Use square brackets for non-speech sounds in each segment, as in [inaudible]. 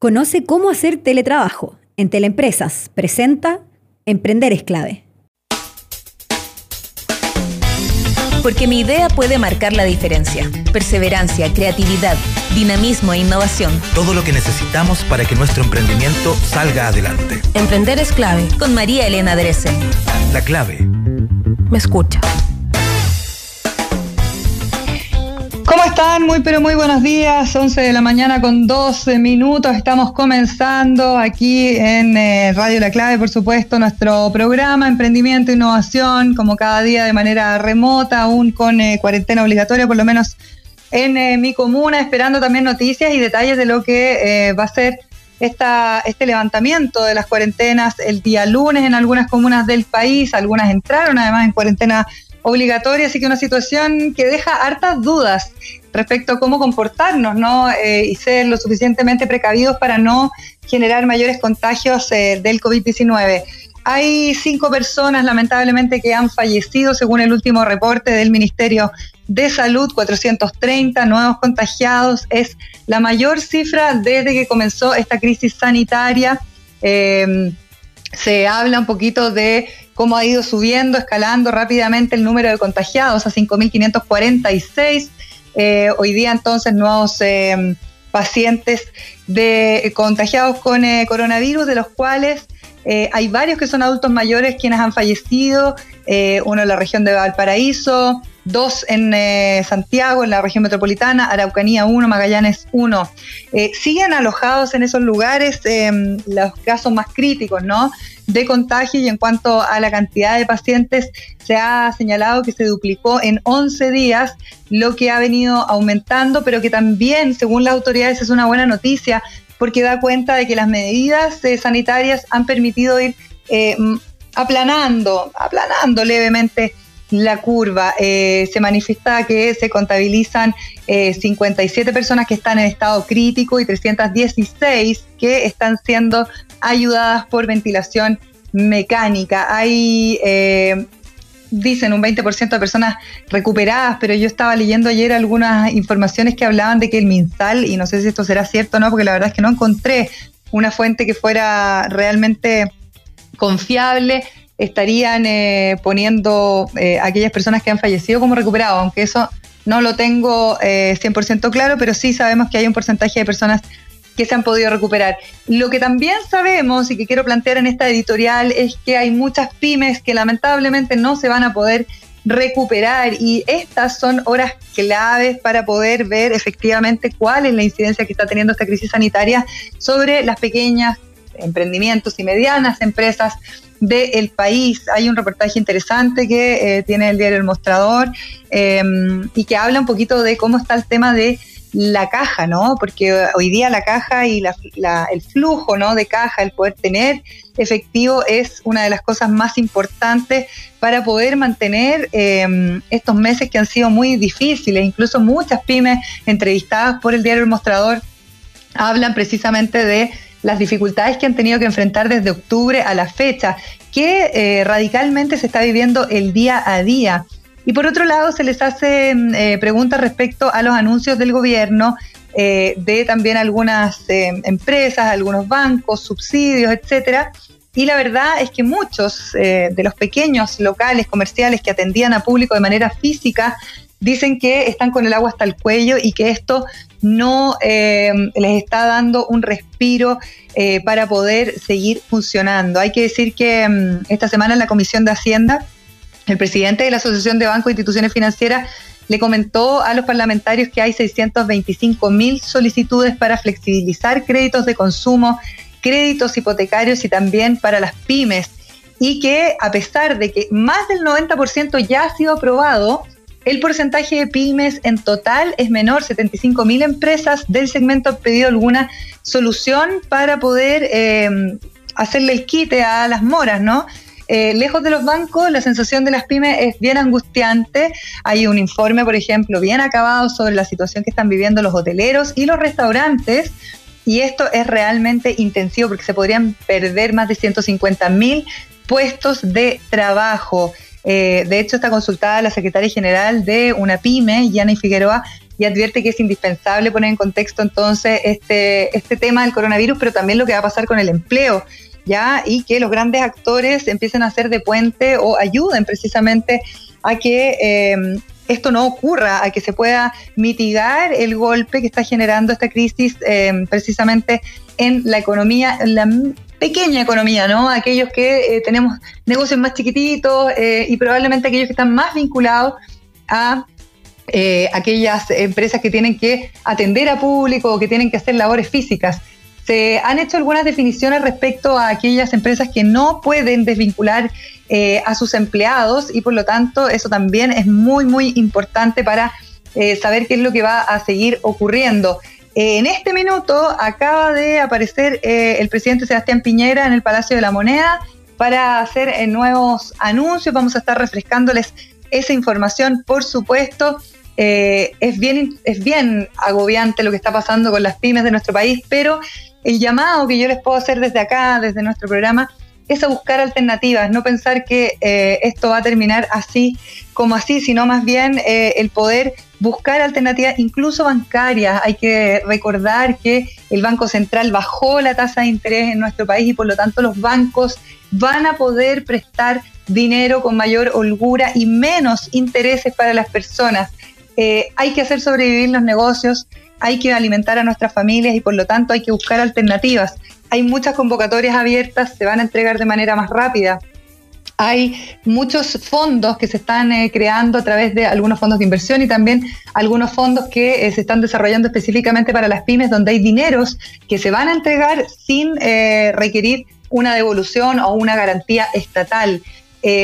Conoce cómo hacer teletrabajo. En Teleempresas presenta Emprender es clave. Porque mi idea puede marcar la diferencia. Perseverancia, creatividad, dinamismo e innovación. Todo lo que necesitamos para que nuestro emprendimiento salga adelante. Emprender es clave. Con María Elena Dresen. La clave. Me escucha. ¿Cómo están? Muy pero muy buenos días. 11 de la mañana con 12 minutos. Estamos comenzando aquí en eh, Radio La Clave, por supuesto, nuestro programa Emprendimiento e Innovación, como cada día de manera remota, aún con eh, cuarentena obligatoria, por lo menos en eh, mi comuna, esperando también noticias y detalles de lo que va a ser esta, este levantamiento de las cuarentenas el día lunes en algunas comunas del país. Algunas entraron además en cuarentena obligatoria, así que una situación que deja hartas dudas respecto a cómo comportarnos, ¿no? Eh, y ser lo suficientemente precavidos para no generar mayores contagios eh, del COVID-19. Hay cinco personas, lamentablemente, que han fallecido, según el último reporte del Ministerio de Salud, 430 nuevos contagiados. Es la mayor cifra desde que comenzó esta crisis sanitaria. Eh, se habla un poquito de cómo ha ido subiendo, escalando rápidamente el número de contagiados a 5.546. Eh, hoy día entonces nuevos eh, pacientes de, contagiados con eh, coronavirus, de los cuales hay varios que son adultos mayores quienes han fallecido, uno en la región de Valparaíso, dos en Santiago, en la región metropolitana, Araucanía 1, Magallanes 1. siguen alojados en esos lugares los casos más críticos, ¿no? de contagio y en cuanto a la cantidad de pacientes, se ha señalado que se duplicó en 11 días, lo que ha venido aumentando, pero que también, según las autoridades, es una buena noticia porque da cuenta de que las medidas eh, sanitarias han permitido ir eh, aplanando, aplanando levemente la curva. Eh, se manifiesta que se contabilizan 57 personas que están en estado crítico y 316 que están siendo ayudadas por ventilación mecánica. Hay, eh, dicen, un 20% de personas recuperadas, pero yo estaba leyendo ayer algunas informaciones que hablaban de que el MinSal, y no sé si esto será cierto o no, porque la verdad es que no encontré una fuente que fuera realmente confiable, estarían eh, poniendo eh, aquellas personas que han fallecido como recuperados, aunque eso no lo tengo 100% claro, pero sí sabemos que hay un porcentaje de personas que se han podido recuperar. Lo que también sabemos y que quiero plantear en esta editorial es que hay muchas pymes que lamentablemente no se van a poder recuperar y estas son horas claves para poder ver efectivamente cuál es la incidencia que está teniendo esta crisis sanitaria sobre las pequeñas emprendimientos y medianas empresas del país. Hay un reportaje interesante que eh, tiene el diario El Mostrador eh, y que habla un poquito de cómo está el tema de la caja, ¿no? Porque hoy día la caja y el flujo, ¿no? De caja, el poder tener efectivo es una de las cosas más importantes para poder mantener em, estos meses que han sido muy difíciles. Incluso muchas pymes entrevistadas por el diario El Mostrador hablan precisamente de las dificultades que han tenido que enfrentar desde octubre a la fecha, que eh, radicalmente se está viviendo el día a día. Y por otro lado, se les hace eh, preguntas respecto a los anuncios del gobierno eh, de también algunas eh, empresas, algunos bancos, subsidios, etcétera. Y la verdad es que muchos de los pequeños locales comerciales que atendían a público de manera física dicen que están con el agua hasta el cuello y que esto no les está dando un respiro para poder seguir funcionando. Hay que decir que mm, esta semana en la Comisión de Hacienda el presidente de la Asociación de Bancos e Instituciones Financieras le comentó a los parlamentarios que hay 625 mil solicitudes para flexibilizar créditos de consumo, créditos hipotecarios y también para las pymes. Y que a pesar de que más del 90% ya ha sido aprobado, el porcentaje de pymes en total es menor, 75 mil empresas del segmento han pedido alguna solución para poder eh, hacerle el quite a las moras, ¿no? Eh, lejos de los bancos, la sensación de las pymes es bien angustiante. Hay un informe, por ejemplo, bien acabado sobre la situación que están viviendo los hoteleros y los restaurantes. Y esto es realmente intensivo porque se podrían perder más de 150 mil puestos de trabajo. Eh, de hecho, está consultada la secretaria general de una pyme, Yana Figueroa, y advierte que es indispensable poner en contexto entonces este, este tema del coronavirus, pero también lo que va a pasar con el empleo. ¿Ya? Y que los grandes actores empiecen a hacer de puente o ayuden precisamente a que eh, esto no ocurra, a que se pueda mitigar el golpe que está generando esta crisis eh, precisamente en la economía, en la pequeña economía, ¿no? Aquellos que eh, tenemos negocios más chiquititos eh, y probablemente aquellos que están más vinculados a aquellas empresas que tienen que atender a público o que tienen que hacer labores físicas. Se han hecho algunas definiciones respecto a aquellas empresas que no pueden desvincular eh, a sus empleados y por lo tanto eso también es muy, muy importante para eh, saber qué es lo que va a seguir ocurriendo. Eh, en este minuto acaba de aparecer el presidente Sebastián Piñera en el Palacio de la Moneda para hacer nuevos anuncios. Vamos a estar refrescándoles esa información, por supuesto. es, bien, es bien agobiante lo que está pasando con las pymes de nuestro país, pero el llamado que yo les puedo hacer desde acá, desde nuestro programa, es a buscar alternativas, no pensar que eh, esto va a terminar así como así, sino más bien eh, el poder buscar alternativas, incluso bancarias. Hay que recordar que el Banco Central bajó la tasa de interés en nuestro país y por lo tanto los bancos van a poder prestar dinero con mayor holgura y menos intereses para las personas. Eh, hay que hacer sobrevivir los negocios, hay que alimentar a nuestras familias y por lo tanto hay que buscar alternativas hay muchas convocatorias abiertas, se van a entregar de manera más rápida. Hay muchos fondos que se están eh, creando a través de algunos fondos de inversión y también algunos fondos que eh, se están desarrollando específicamente para las pymes, donde hay dineros que se van a entregar sin eh, requerir una devolución o una garantía estatal.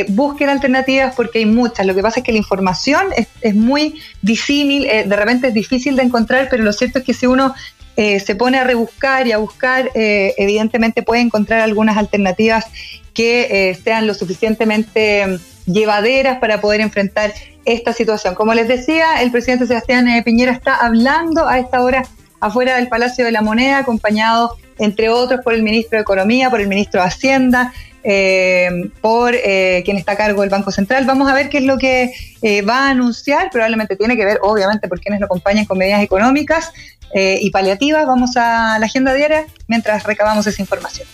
busquen alternativas porque hay muchas. Lo que pasa es que la información es, es muy disímil, de repente es difícil de encontrar, pero lo cierto es que si uno eh, se pone a rebuscar y a buscar, eh, evidentemente puede encontrar algunas alternativas que eh, sean lo suficientemente llevaderas para poder enfrentar esta situación. Como les decía, el presidente Sebastián Piñera está hablando a esta hora afuera del Palacio de la Moneda, acompañado, entre otros, por el ministro de Economía, por el ministro de Hacienda, por quien está a cargo del Banco Central. Vamos a ver qué es lo que va a anunciar. Probablemente tiene que ver, obviamente, por quienes lo acompañan con medidas económicas. Eh, y paliativas. Vamos a la agenda diaria mientras recabamos esa información.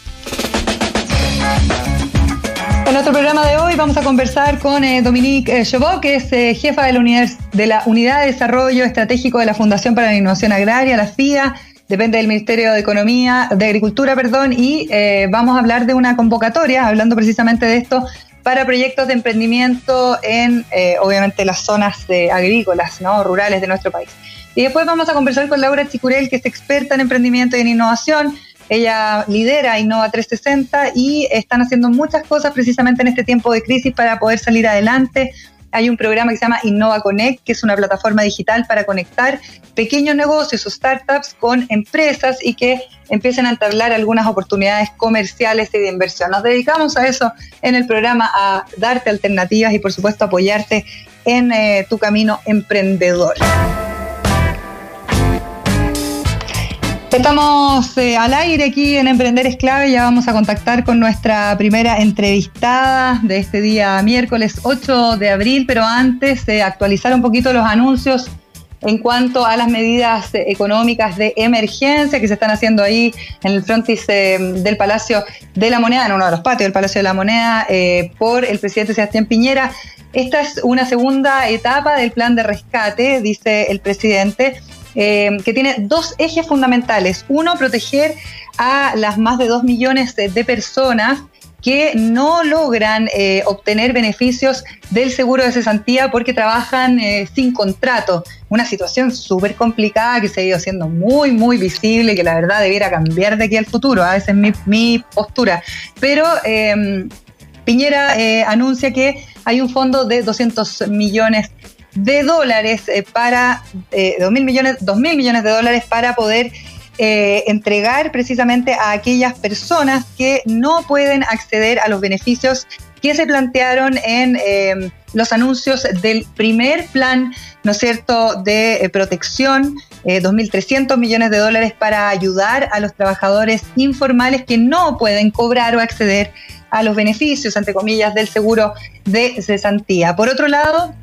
En nuestro programa de hoy vamos a conversar con eh, Dominique eh, que es eh, jefa de la, de la Unidad de Desarrollo Estratégico de la Fundación para la Innovación Agraria, la FIA, depende del Ministerio de Economía, de Agricultura, perdón, y vamos a hablar de una convocatoria, hablando precisamente de esto, para proyectos de emprendimiento en, obviamente, las zonas agrícolas, ¿no? rurales de nuestro país. Y después vamos a conversar con Laura Chicurel, que es experta en emprendimiento y en innovación. Ella lidera Innova 360 y están haciendo muchas cosas precisamente en este tiempo de crisis para poder salir adelante. Hay un programa que se llama Innova Connect, que es una plataforma digital para conectar pequeños negocios o startups con empresas y que empiecen a entablar algunas oportunidades comerciales y de inversión. Nos dedicamos a eso en el programa, a darte alternativas y por supuesto apoyarte en eh, tu camino emprendedor. Estamos eh, al aire aquí en Emprender es clave, ya vamos a contactar con nuestra primera entrevistada de este día miércoles 8 de abril, pero antes de actualizar un poquito los anuncios en cuanto a las medidas eh, económicas de emergencia que se están haciendo ahí en el frontis eh, del Palacio de la Moneda, en uno de los patios del Palacio de la Moneda, por el presidente Sebastián Piñera. Esta es una segunda etapa del plan de rescate, dice el presidente eh, que tiene dos ejes fundamentales. Uno, proteger a las más de dos millones de, personas que no logran eh, obtener beneficios del seguro de cesantía porque trabajan eh, sin contrato. Una situación súper complicada que se ha ido haciendo muy, muy visible que la verdad debiera cambiar de aquí al futuro. A veces mi, mi postura. Pero Piñera anuncia que hay un fondo de 200 millones de dólares eh, para, eh, mil millones, millones de dólares para poder eh, entregar precisamente a aquellas personas que no pueden acceder a los beneficios que se plantearon en los anuncios del primer plan, ¿no cierto?, de protección, 2.300 millones de dólares para ayudar a los trabajadores informales que no pueden cobrar o acceder a los beneficios, entre comillas, del seguro de cesantía. Por otro lado,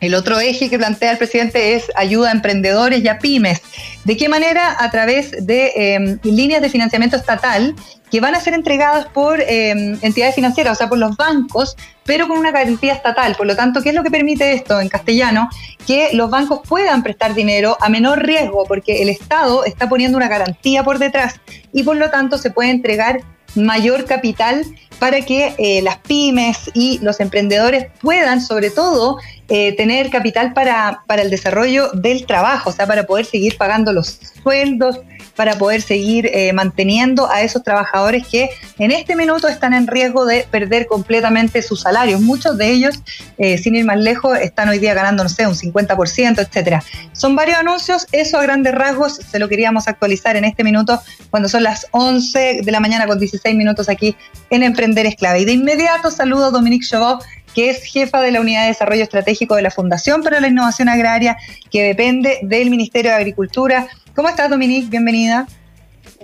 El otro eje que plantea el presidente es ayuda a emprendedores y a pymes. ¿De qué manera? A través de em, líneas de financiamiento estatal que van a ser entregadas por em, entidades financieras, o sea, por los bancos, pero con una garantía estatal. Por lo tanto, ¿qué es lo que permite esto en castellano? Que los bancos puedan prestar dinero a menor riesgo, porque el Estado está poniendo una garantía por detrás y por lo tanto se puede entregar mayor capital para que eh, las pymes y los emprendedores puedan, sobre todo, eh, tener capital para, para el desarrollo del trabajo, o sea, para poder seguir pagando los sueldos, para poder seguir eh, manteniendo a esos trabajadores que en este minuto están en riesgo de perder completamente sus salarios. Muchos de ellos, eh, sin ir más lejos, están hoy día ganando, no sé, un 50%, etcétera. Son varios anuncios, eso a grandes rasgos se lo queríamos actualizar en este minuto cuando son las 11 de la mañana con 16 minutos aquí en Emprender Esclave. Y de inmediato saludo a Dominique Chauvot, que es jefa de la Unidad de Desarrollo Estratégico de la Fundación para la Innovación Agraria, que depende del Ministerio de Agricultura. ¿Cómo estás, Dominique? Bienvenida.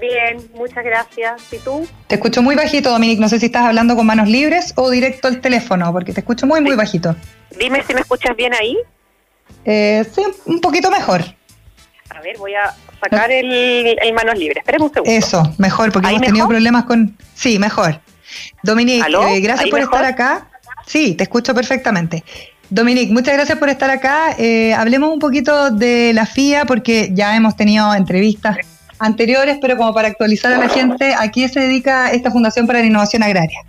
Bien, muchas gracias. ¿Y tú? Te escucho muy bajito, Dominique. No sé si estás hablando con manos libres o directo al teléfono, porque te escucho muy, muy bajito. Dime si me escuchas bien ahí. Eh, sí, un poquito mejor. A ver, voy a sacar el, manos libres. Espera un segundo. Eso, mejor, porque hemos tenido problemas con... Sí, mejor. Dominique, eh, gracias por estar acá. Sí, te escucho perfectamente. Dominique, muchas gracias por estar acá. Eh, hablemos un poquito de la FIA porque ya hemos tenido entrevistas anteriores, pero como para actualizar a la gente, ¿a qué se dedica esta Fundación para la Innovación Agraria?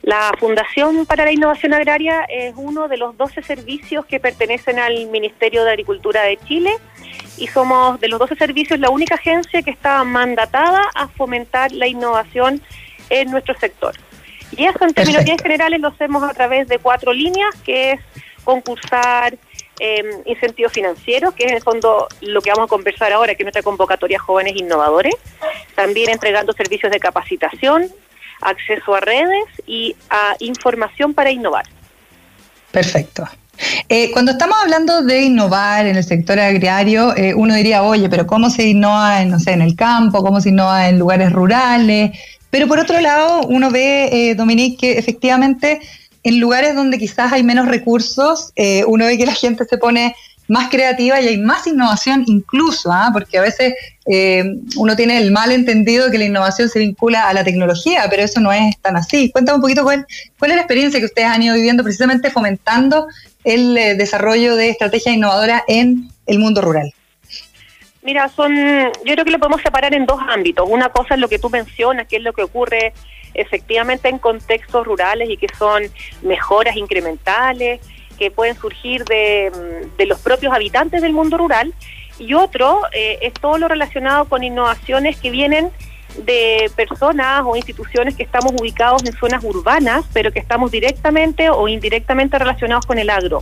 La Fundación para la Innovación Agraria es uno de los 12 servicios que pertenecen al Ministerio de Agricultura de Chile y somos de los 12 servicios la única agencia que está mandatada a fomentar la innovación en nuestro sector. Y eso en términos bien generales lo hacemos a través de cuatro líneas, que es concursar eh, incentivos financieros, que es en el fondo lo que vamos a conversar ahora, que es nuestra convocatoria Jóvenes Innovadores, también entregando servicios de capacitación, acceso a redes y a información para innovar. Perfecto. Eh, cuando estamos hablando de innovar en el sector agrario, eh, uno diría, oye, pero ¿cómo se innova en, no sé, en el campo? ¿Cómo se innova en lugares rurales? Pero por otro lado, uno ve, eh, Dominique, que efectivamente en lugares donde quizás hay menos recursos, eh, uno ve que la gente se pone más creativa y hay más innovación incluso, ¿ah? porque a veces eh, uno tiene el mal entendido que la innovación se vincula a la tecnología, pero eso no es tan así. Cuéntame un poquito cuál, cuál es la experiencia que ustedes han ido viviendo precisamente fomentando el desarrollo de estrategias innovadoras en el mundo rural. Mira, son, yo creo que lo podemos separar en dos ámbitos. Una cosa es lo que tú mencionas, que es lo que ocurre efectivamente en contextos rurales y que son mejoras incrementales que pueden surgir de, de los propios habitantes del mundo rural. Y otro eh, es todo lo relacionado con innovaciones que vienen de personas o instituciones que estamos ubicados en zonas urbanas, pero que estamos directamente o indirectamente relacionados con el agro.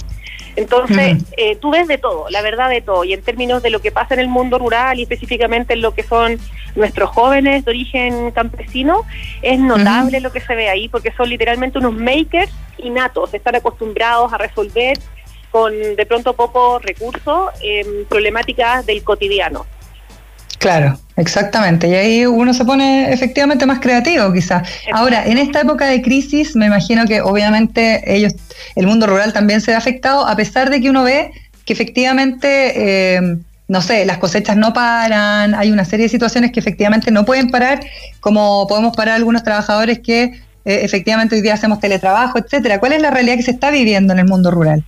Entonces, eh, tú ves de todo, la verdad de todo, y en términos de lo que pasa en el mundo rural y específicamente en lo que son nuestros jóvenes de origen campesino, es notable lo que se ve ahí, porque son literalmente unos makers innatos, están acostumbrados a resolver con de pronto pocos recursos eh, problemáticas del cotidiano. Claro, exactamente. Y ahí uno se pone efectivamente más creativo, quizás. Ahora, en esta época de crisis, me imagino que obviamente ellos, el mundo rural también se ve afectado, a pesar de que uno ve que efectivamente, eh, no sé, las cosechas no paran, hay una serie de situaciones que efectivamente no pueden parar, como podemos parar algunos trabajadores que eh, efectivamente hoy día hacemos teletrabajo, etcétera. ¿Cuál es la realidad que se está viviendo en el mundo rural?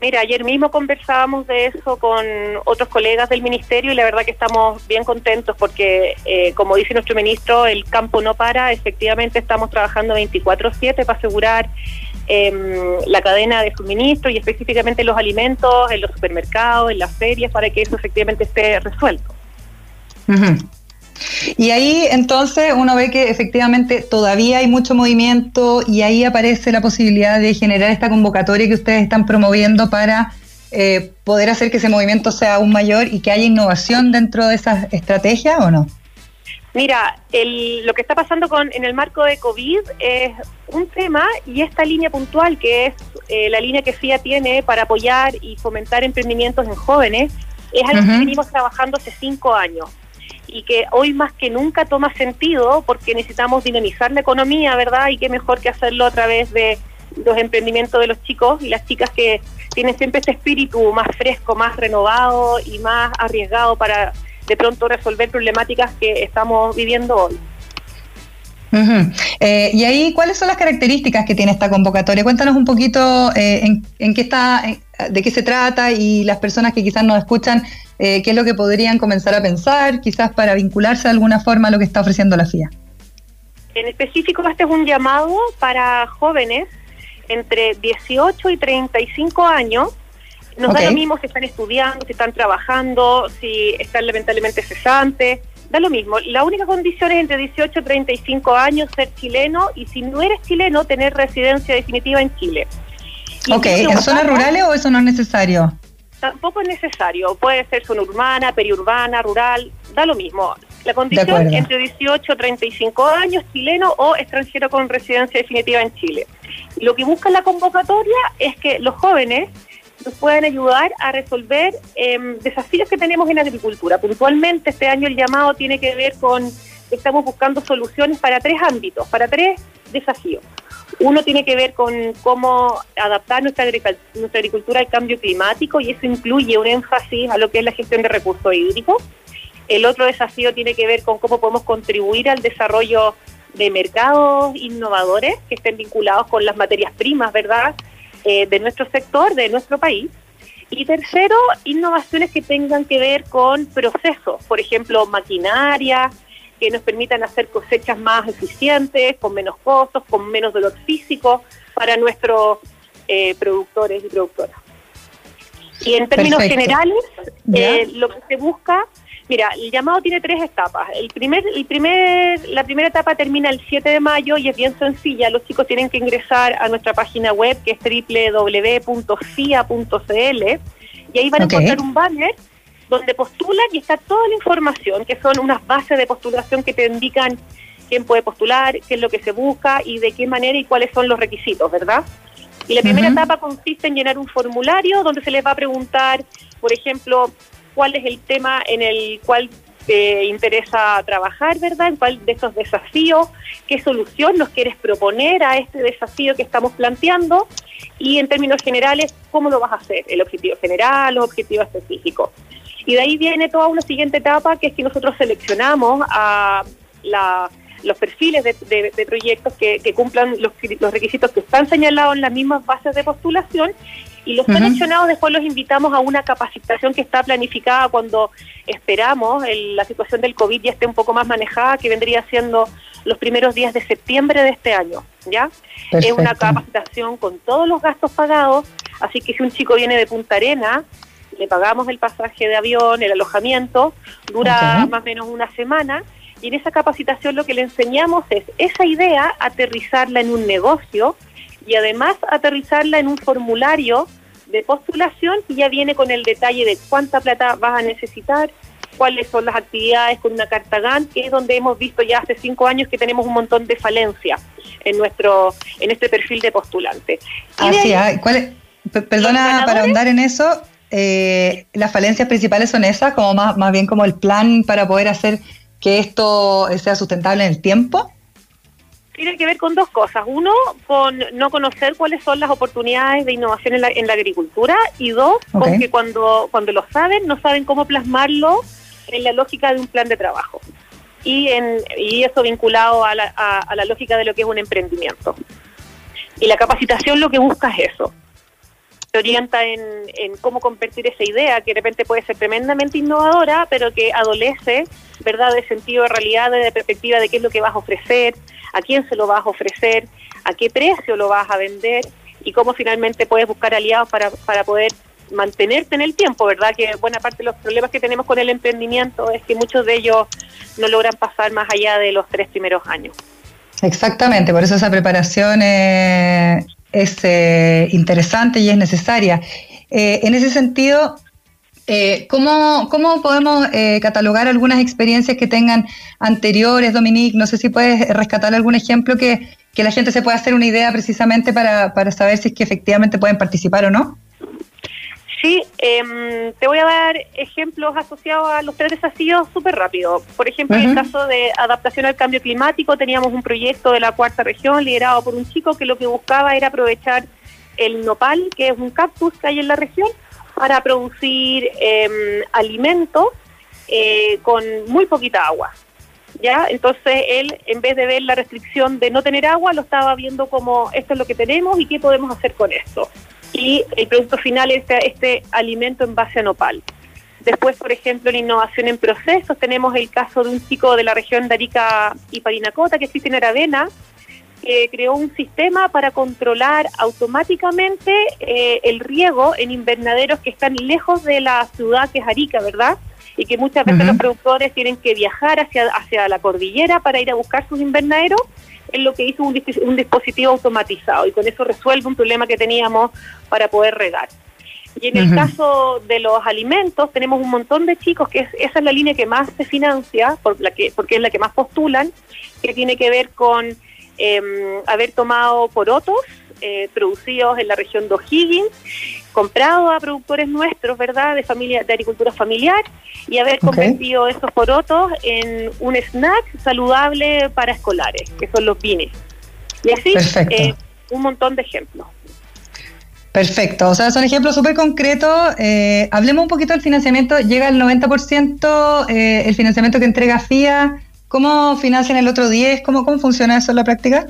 Mira, ayer mismo conversábamos de eso con otros colegas del ministerio y la verdad que estamos bien contentos porque, eh, como dice nuestro ministro, el campo no para. Efectivamente, estamos trabajando 24/7 para asegurar em, la cadena de suministro y específicamente los alimentos en los supermercados, en las ferias, para que eso efectivamente esté resuelto. Y ahí entonces uno ve que efectivamente todavía hay mucho movimiento y ahí aparece la posibilidad de generar esta convocatoria que ustedes están promoviendo para eh, poder hacer que ese movimiento sea aún mayor y que haya innovación dentro de esas estrategias o no. Mira, lo que está pasando con en el marco de COVID es un tema y esta línea puntual que es eh, la línea que FIA tiene para apoyar y fomentar emprendimientos en jóvenes es algo que venimos trabajando hace cinco años y que hoy más que nunca toma sentido porque necesitamos dinamizar la economía, ¿verdad? Y qué mejor que hacerlo a través de los emprendimientos de los chicos y las chicas que, tienen siempre este espíritu más fresco, más renovado y más arriesgado para de pronto resolver problemáticas que estamos viviendo hoy. Eh, y ahí, ¿cuáles son las características que tiene esta convocatoria? Cuéntanos un poquito eh, en, qué está, de qué se trata y las personas que quizás nos escuchan, eh, qué es lo que podrían comenzar a pensar, quizás para vincularse de alguna forma a lo que está ofreciendo la FIA. En específico, este es un llamado para jóvenes entre 18 y 35 años. Nos da lo mismo si están estudiando, si están trabajando, si están lamentablemente cesantes da lo mismo. La única condición es entre 18 y 35 años ser chileno y si no eres chileno, tener residencia definitiva en Chile. ok, ¿en zonas rurales o eso no es necesario? Tampoco es necesario. Puede ser zona urbana, periurbana, rural, da lo mismo. La condición entre 18 y 35 años, chileno o extranjero con residencia definitiva en Chile. Lo que busca la convocatoria es que los jóvenes nos pueden ayudar a resolver em, desafíos que tenemos en agricultura. Puntualmente este año el llamado tiene que ver con, estamos buscando soluciones para tres ámbitos, para tres desafíos. Uno tiene que ver con cómo adaptar nuestra, nuestra agricultura al cambio climático y eso incluye un énfasis a lo que es la gestión de recursos hídricos. El otro desafío tiene que ver con cómo podemos contribuir al desarrollo de mercados innovadores que estén vinculados con las materias primas, ¿verdad? Eh, de nuestro sector, de nuestro país. Y tercero, innovaciones que tengan que ver con procesos, por ejemplo, maquinaria, que nos permitan hacer cosechas más eficientes, con menos costos, con menos dolor físico para nuestros eh, productores y productoras. Y en términos generales, eh, lo que se busca Mira, el llamado tiene tres etapas. El primer, el primer, la primera etapa termina el 7 de mayo y es bien sencilla. Los chicos tienen que ingresar a nuestra página web que es www.cia.cl y ahí van a encontrar un banner donde postulan y está toda la información, que son unas bases de postulación que te indican quién puede postular, qué es lo que se busca y de qué manera y cuáles son los requisitos, ¿verdad? Y la primera etapa consiste en llenar un formulario donde se les va a preguntar, por ejemplo, cuál es el tema en el cual te interesa trabajar, ¿verdad? En cuál de estos desafíos, qué solución nos quieres proponer a este desafío que estamos planteando y en términos generales, cómo lo vas a hacer, el objetivo general, los objetivos específicos. Y de ahí viene toda una siguiente etapa que es que nosotros seleccionamos a los perfiles de, proyectos que, cumplan los, requisitos que están señalados en las mismas bases de postulación y los seleccionados después los invitamos a una capacitación que está planificada cuando esperamos la situación del COVID ya esté un poco más manejada, que vendría siendo los primeros días de septiembre de este año, ¿ya? Es una capacitación con todos los gastos pagados, así que si un chico viene de Punta Arena, le pagamos el pasaje de avión, el alojamiento, dura más o menos una semana, y en esa capacitación lo que le enseñamos es esa idea, aterrizarla en un negocio y además aterrizarla en un formulario de postulación y ya viene con el detalle de cuánta plata vas a necesitar, cuáles son las actividades con una carta GAN, que es donde hemos visto ya hace cinco años que tenemos un montón de falencia en nuestro en este perfil de postulante. Así, ah, perdona para ahondar en eso, eh, las falencias principales son esas, como más, más bien como el plan para poder hacer que esto sea sustentable en el tiempo tiene que ver con dos cosas. Uno, con no conocer cuáles son las oportunidades de innovación en la, en la agricultura y dos, con que cuando, cuando lo saben, no saben cómo plasmarlo en la lógica de un plan de trabajo. Y, en, y eso vinculado a la, a, la lógica de lo que es un emprendimiento. Y la capacitación lo que busca es eso. Se orienta en, en cómo convertir esa idea, que de repente puede ser tremendamente innovadora, pero que adolece, ¿verdad?, de sentido de realidad, de perspectiva de qué es lo que vas a ofrecer, a quién se lo vas a ofrecer, a qué precio lo vas a vender y cómo finalmente puedes buscar aliados para, para poder mantenerte en el tiempo, ¿verdad? Que buena parte de los problemas que tenemos con el emprendimiento es que muchos de ellos no logran pasar más allá de los tres primeros años. Exactamente, por eso esa preparación eh, es eh, interesante y es necesaria. Eh, en ese sentido, eh, ¿cómo, podemos eh, catalogar algunas experiencias que tengan anteriores, Dominique? No sé si puedes rescatar algún ejemplo que, la gente se pueda hacer una idea precisamente para, saber si es que efectivamente pueden participar o no. Sí, em, te voy a dar ejemplos asociados a los tres desafíos súper rápido. Por ejemplo, en el caso de adaptación al cambio climático, teníamos un proyecto de la cuarta región liderado por un chico que lo que buscaba era aprovechar el nopal, que es un cactus que hay en la región, para producir em, alimentos eh, con muy poquita agua. ¿ya? Entonces él, en vez de ver la restricción de no tener agua, lo estaba viendo como esto es lo que tenemos y qué podemos hacer con esto. Y el producto final es este, este alimento en base a nopal. Después, por ejemplo, en innovación en procesos, tenemos el caso de un chico de la región de Arica y Parinacota, que es Cristian Aravena, que creó un sistema para controlar automáticamente eh, el riego en invernaderos que están lejos de la ciudad que es Arica, ¿verdad? y que muchas veces los productores tienen que viajar hacia, hacia la cordillera para ir a buscar sus invernaderos, es lo que hizo un, un dispositivo automatizado y con eso resuelve un problema que teníamos para poder regar. Y en el caso de los alimentos, tenemos un montón de chicos, que es, esa es la línea que más se financia, por la que, porque es la que más postulan, que tiene que ver con em, haber tomado porotos eh, producidos en la región de O'Higgins, comprado a productores nuestros, ¿verdad?, de familia de agricultura familiar, y haber convertido esos porotos en un snack saludable para escolares, que son los pines. Y así, eh, un montón de ejemplos. Perfecto, o sea, son ejemplos súper concretos. Eh, hablemos un poquito del financiamiento. Llega el 90% eh, el financiamiento que entrega FIA. ¿Cómo financian el otro 10%? ¿Cómo, cómo funciona eso en la práctica?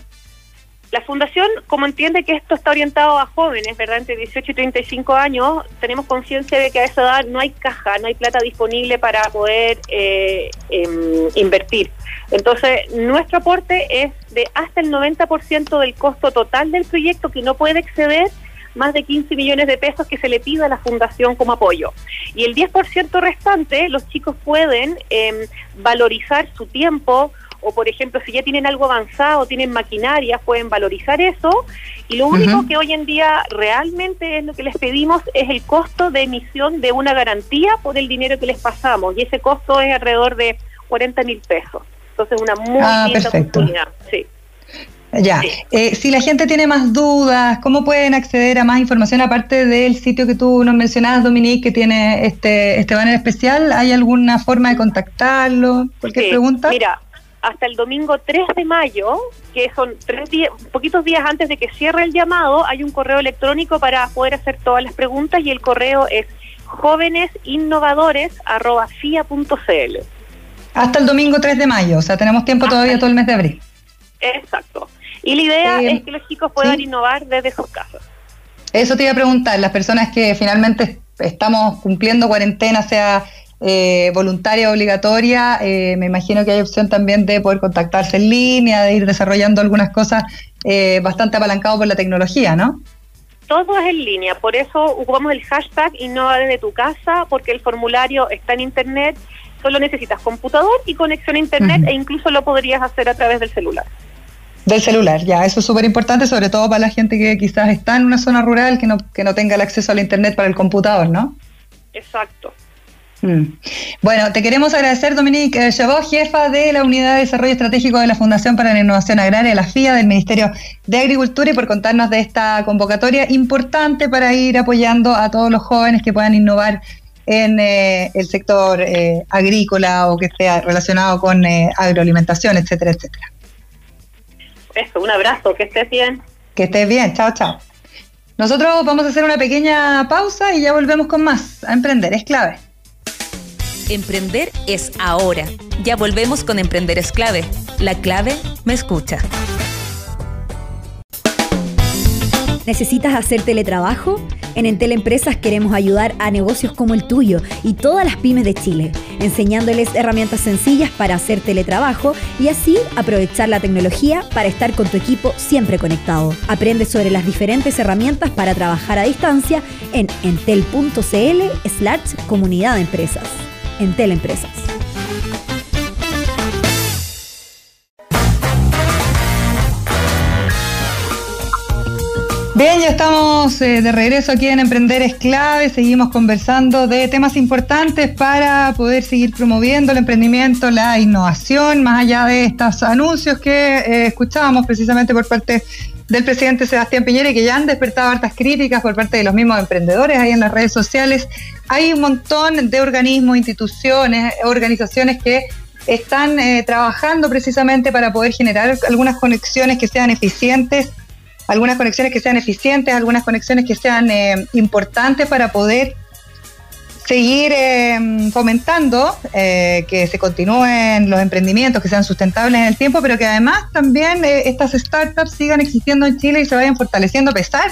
La fundación, como entiende que esto está orientado a jóvenes, ¿verdad? Entre 18 y 35 años, tenemos conciencia de que a esa edad no hay caja, no hay plata disponible para poder eh, em, invertir. Entonces, nuestro aporte es de hasta el 90% del costo total del proyecto que no puede exceder más de 15 millones de pesos que se le pida a la fundación como apoyo. Y el 10% restante, los chicos pueden em, valorizar su tiempo, o por ejemplo si ya tienen algo avanzado, tienen maquinaria, pueden valorizar eso y lo único que hoy en día realmente es lo que les pedimos es el costo de emisión de una garantía por el dinero que les pasamos y ese costo es alrededor de 40 mil pesos. Entonces una muy ah, linda oportunidad. Sí. Ya, eh, si la gente tiene más dudas, ¿cómo pueden acceder a más información aparte del sitio que tú nos mencionabas, Dominique, que tiene este, este banner especial? ¿Hay alguna forma de contactarlo? ¿Cualquier pregunta? Mira, hasta el domingo 3 de mayo, que son tres días, poquitos días antes de que cierre el llamado, hay un correo electrónico para poder hacer todas las preguntas y el correo es jóvenesinnovadores.fia.cl. Hasta el domingo 3 de mayo, o sea, tenemos tiempo todavía todo el mes de abril. Exacto. Y la idea eh, es que los chicos puedan innovar desde sus casas. Eso te iba a preguntar, las personas que finalmente estamos cumpliendo cuarentena, sea eh, voluntaria obligatoria, eh, me imagino que hay opción también de poder contactarse en línea, de ir desarrollando algunas cosas eh, bastante apalancado por la tecnología, ¿no? Todo es en línea, por eso ocupamos el hashtag Innova desde tu casa, porque el formulario está en internet, solo necesitas computador y conexión a internet e incluso lo podrías hacer a través del celular. Del celular, ya, eso es súper importante, sobre todo para la gente que quizás está en una zona rural que no, que no tenga el acceso al internet para el computador, ¿no? Exacto. Mm. Bueno, te queremos agradecer, Dominique Chabot, jefa de la Unidad de Desarrollo Estratégico de la Fundación para la Innovación Agraria, la FIA, del Ministerio de Agricultura, y por contarnos de esta convocatoria importante para ir apoyando a todos los jóvenes que puedan innovar en eh, el sector eh, agrícola o que esté relacionado con eh, agroalimentación, etcétera, etcétera. Eso, un abrazo, que estés bien. Que estés bien, chao, chao. Nosotros vamos a hacer una pequeña pausa y ya volvemos con más. A emprender, es clave. Emprender es ahora. Ya volvemos con Emprender es clave. La clave me escucha. ¿Necesitas hacer teletrabajo? En Entel Empresas queremos ayudar a negocios como el tuyo y todas las pymes de Chile, enseñándoles herramientas sencillas para hacer teletrabajo y así aprovechar la tecnología para estar con tu equipo siempre conectado. Aprende sobre las diferentes herramientas para trabajar a distancia en entel.cl slash comunidad de empresas en Teleempresas. Bien, ya estamos eh, de regreso aquí en Emprender es clave. Seguimos conversando de temas importantes para poder seguir promoviendo el emprendimiento, la innovación, más allá de estos anuncios que eh, escuchábamos precisamente por parte del presidente Sebastián Piñera y que ya han despertado hartas críticas por parte de los mismos emprendedores ahí en las redes sociales. Hay un montón de organismos, instituciones, organizaciones que están eh, trabajando precisamente para poder generar algunas conexiones que sean eficientes algunas conexiones que sean eficientes, algunas conexiones que sean eh, importantes para poder seguir em, fomentando eh, que se continúen los emprendimientos, que sean sustentables en el tiempo, pero que además también eh, estas startups sigan existiendo en Chile y se vayan fortaleciendo a pesar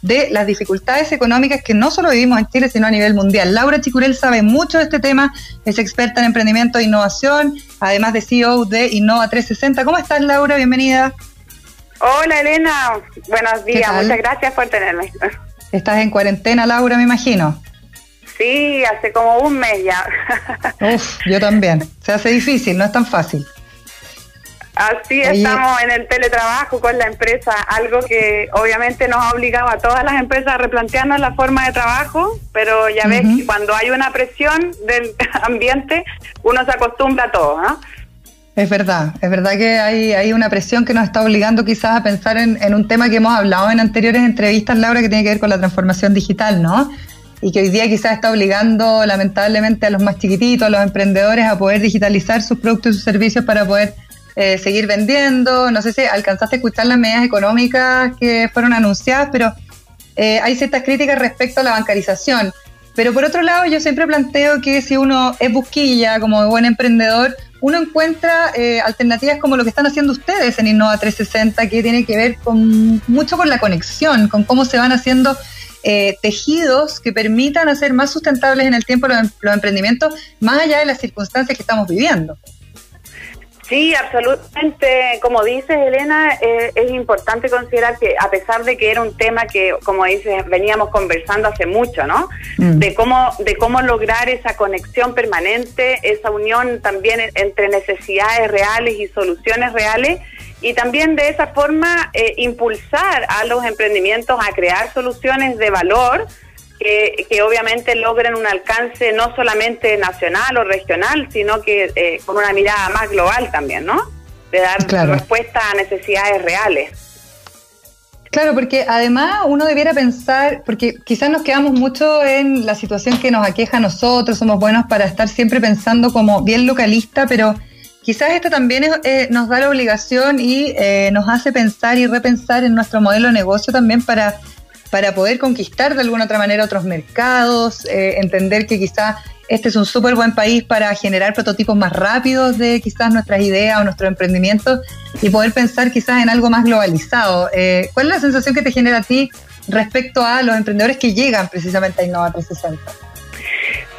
de las dificultades económicas que no solo vivimos en Chile, sino a nivel mundial. Laura Chicurel sabe mucho de este tema, es experta en emprendimiento e innovación, además de CEO de Innova 360. ¿Cómo estás, Laura? Bienvenida. Hola, Elena. Buenos días. Muchas gracias por tenerme. Estás en cuarentena, Laura, me imagino. Sí, hace como un mes ya. [laughs] Uf, yo también. Se hace difícil, no es tan fácil. Así estamos en el teletrabajo con la empresa, algo que obviamente nos ha obligado a todas las empresas a replantearnos la forma de trabajo, pero ya ves que cuando hay una presión del [laughs] ambiente, uno se acostumbra a todo, ¿no? Es verdad, es verdad que hay, hay una presión que nos está obligando quizás a pensar en, en un tema que hemos hablado en anteriores entrevistas, Laura, que tiene que ver con la transformación digital, ¿no? Y que hoy día quizás está obligando lamentablemente a los más chiquititos, a los emprendedores a poder digitalizar sus productos y sus servicios para poder eh, seguir vendiendo. No sé si alcanzaste a escuchar las medidas económicas que fueron anunciadas, pero eh, hay ciertas críticas respecto a la bancarización. Pero por otro lado, yo siempre planteo que si uno es busquilla como buen emprendedor, uno encuentra eh, alternativas como lo que están haciendo ustedes en Innova 360, que tiene que ver con mucho con la conexión, con cómo se van haciendo eh, tejidos que permitan hacer más sustentables en el tiempo los, em-, emprendimientos, más allá de las circunstancias que estamos viviendo. Sí, absolutamente. Como dices, Elena, eh, es importante considerar que a pesar de que era un tema que, como dices, veníamos conversando hace mucho, ¿no? Mm. De cómo de cómo lograr esa conexión permanente, esa unión también entre necesidades reales y soluciones reales, y también de esa forma eh, impulsar a los emprendimientos a crear soluciones de valor que, que, obviamente logren un alcance no solamente nacional o regional, sino que eh, con una mirada más global también, ¿no? De dar respuesta a necesidades reales. Claro, porque además uno debiera pensar, porque quizás nos quedamos mucho en la situación que nos aqueja a nosotros, somos buenos para estar siempre pensando como bien localista, pero quizás esto también eh, nos da la obligación y eh, nos hace pensar y repensar en nuestro modelo de negocio también para, para poder conquistar de alguna otra manera otros mercados, eh, entender que quizás este es un súper buen país para generar prototipos más rápidos de quizás nuestras ideas o nuestros emprendimientos y poder pensar quizás en algo más globalizado. ¿Cuál es la sensación que te genera a ti respecto a los emprendedores que llegan precisamente a Innova 360?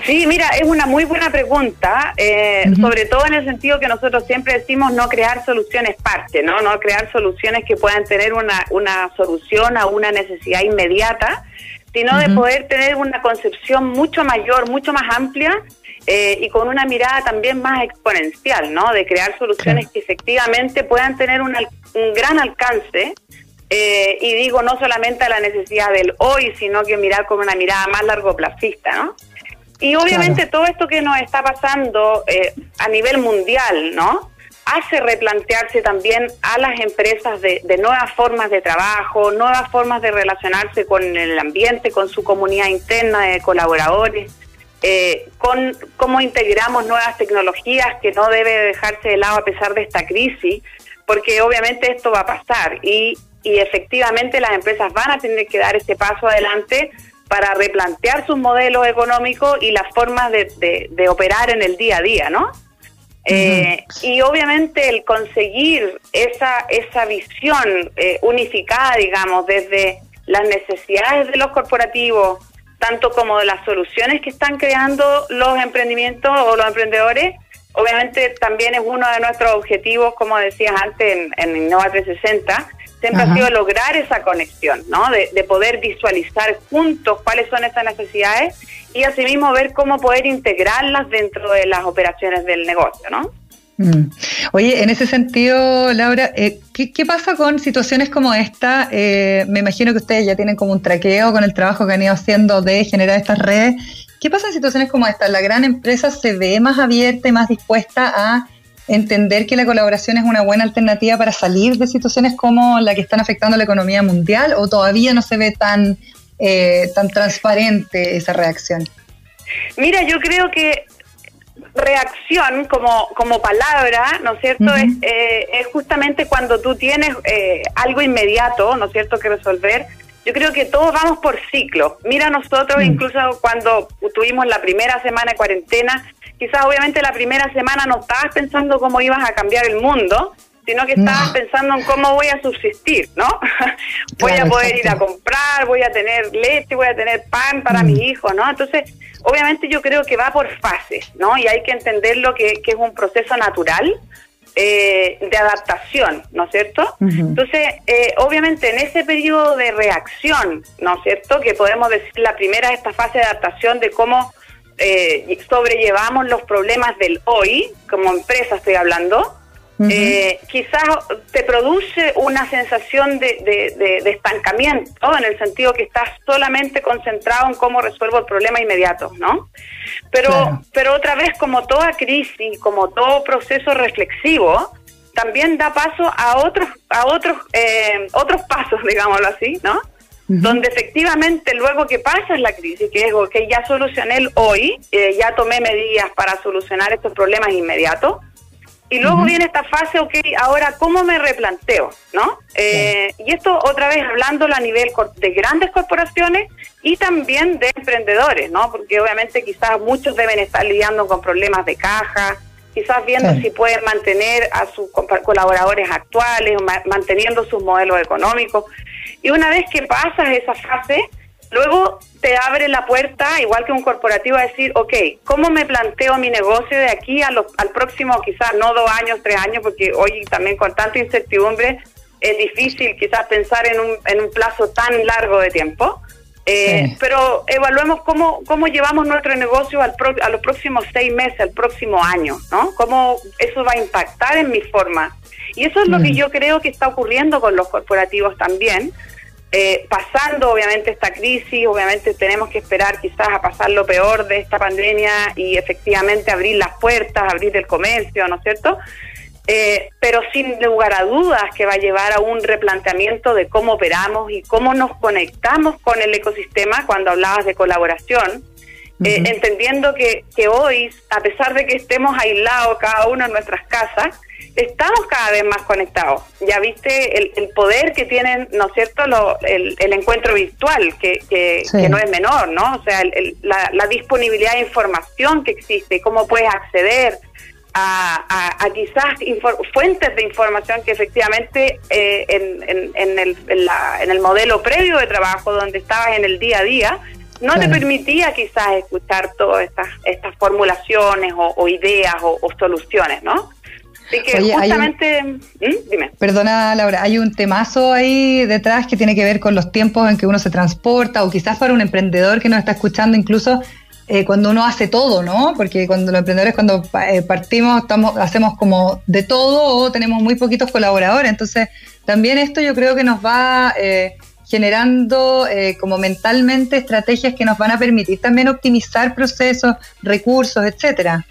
Sí, mira, es una muy buena pregunta, eh, sobre todo en el sentido que nosotros siempre decimos no crear soluciones parte, ¿no? No crear soluciones que puedan tener una, una solución a una necesidad inmediata, sino de poder tener una concepción mucho mayor, mucho más amplia eh, y con una mirada también más exponencial, ¿no? De crear soluciones que efectivamente puedan tener un, un gran alcance. Eh, y digo no solamente a la necesidad del hoy, sino que mirar con una mirada más largo plazista, ¿no? Y obviamente todo esto que nos está pasando eh, a nivel mundial, ¿no? Hace replantearse también a las empresas de, nuevas formas de trabajo, nuevas formas de relacionarse con el ambiente, con su comunidad interna de colaboradores, eh, con cómo integramos nuevas tecnologías que no debe dejarse de lado a pesar de esta crisis, porque obviamente esto va a pasar y, y efectivamente las empresas van a tener que dar este paso adelante para replantear sus modelos económicos y las formas de, de, operar en el día a día, ¿no? Eh, y obviamente el conseguir esa, esa visión eh, unificada, digamos, desde las necesidades de los corporativos, tanto como de las soluciones que están creando los emprendimientos o los emprendedores, obviamente también es uno de nuestros objetivos, como decías antes, en, en Innova 360, siempre ha sido lograr esa conexión, ¿no? De, de, poder visualizar juntos cuáles son esas necesidades y asimismo ver cómo poder integrarlas dentro de las operaciones del negocio, ¿no? Mm. Oye, en ese sentido, Laura, eh, ¿qué, ¿qué, pasa con situaciones como esta? Eh, me imagino que ustedes ya tienen como un traqueo con el trabajo que han ido haciendo de generar estas redes. ¿Qué pasa en situaciones como esta? ¿La gran empresa se ve más abierta y más dispuesta a entender que la colaboración es una buena alternativa para salir de situaciones como la que están afectando la economía mundial o todavía no se ve tan, eh, tan transparente esa reacción? Mira, yo creo que reacción como, como palabra, ¿no es cierto? es, eh, es, justamente cuando tú tienes eh, algo inmediato, ¿no es cierto?, que resolver. Yo creo que todos vamos por ciclo. Mira, nosotros mm. incluso cuando tuvimos la primera semana de cuarentena, quizás obviamente la primera semana no estabas pensando cómo ibas a cambiar el mundo, sino que estabas pensando en cómo voy a subsistir, ¿no? [laughs] voy a poder ir a comprar, voy a tener leche, voy a tener pan para mis mm. hijos, ¿no? Entonces, obviamente yo creo que va por fases, ¿no? Y hay que entenderlo que, que es un proceso natural eh, de adaptación, ¿no es cierto? Entonces, eh, obviamente en ese periodo de reacción, ¿no es cierto? Que podemos decir la primera, esta fase de adaptación de cómo eh, sobrellevamos los problemas del hoy, como empresa estoy hablando, eh, quizás te produce una sensación de, de, estancamiento, en el sentido que estás solamente concentrado en cómo resuelvo el problema inmediato, ¿no? Pero, pero otra vez, como toda crisis, como todo proceso reflexivo, también da paso a otros, a otros, eh, otros pasos, [laughs] digámoslo así, ¿no? Donde efectivamente luego que pasa la crisis, que es que ya solucioné el hoy, eh, ya tomé medidas para solucionar estos problemas inmediatos, y luego viene esta fase, ok, ahora, ¿cómo me replanteo? ¿no? Eh, y esto otra vez hablándolo a nivel de grandes corporaciones y también de emprendedores, ¿no? Porque obviamente quizás muchos deben estar lidiando con problemas de caja, quizás viendo si pueden mantener a sus colaboradores actuales, manteniendo sus modelos económicos. Y una vez que pasas esa fase, Luego te abre la puerta, igual que un corporativo, a decir, ok, ¿cómo me planteo mi negocio de aquí a al próximo, quizás no dos años, tres años, porque hoy también con tanta incertidumbre es difícil quizás pensar en un, en un plazo tan largo de tiempo. Eh, pero evaluemos cómo, cómo llevamos nuestro negocio al a los próximos seis meses, al próximo año, ¿no? Cómo eso va a impactar en mi forma. Y eso es lo que yo creo que está ocurriendo con los corporativos también, eh, pasando obviamente esta crisis, obviamente tenemos que esperar quizás a pasar lo peor de esta pandemia y efectivamente abrir las puertas, abrir el comercio, ¿no es cierto? Eh, pero sin lugar a dudas que va a llevar a un replanteamiento de cómo operamos y cómo nos conectamos con el ecosistema cuando hablabas de colaboración, eh, entendiendo que, que hoy, a pesar de que estemos aislados cada uno en nuestras casas, estamos cada vez más conectados. Ya viste el, poder que tienen, ¿no es cierto?, el, encuentro virtual, que, que, no es menor, ¿no? O sea, la, disponibilidad de información que existe, cómo puedes acceder a, a, quizás fuentes de información que efectivamente eh, en, en, el, en, el modelo previo de trabajo, donde estabas en el día a día, no te permitía quizás escuchar todas estas, estas formulaciones o, ideas o, o soluciones, ¿no? Así que justamente, ¿Mm? dime. Perdona Laura, hay un temazo ahí detrás que tiene que ver con los tiempos en que uno se transporta o quizás para un emprendedor que nos está escuchando incluso eh, cuando uno hace todo, ¿no? Porque cuando los emprendedores cuando eh, partimos estamos, hacemos como de todo o tenemos muy poquitos colaboradores. Entonces también esto yo creo que nos va... Eh, generando como mentalmente estrategias que nos van a permitir también optimizar procesos, recursos, etcétera.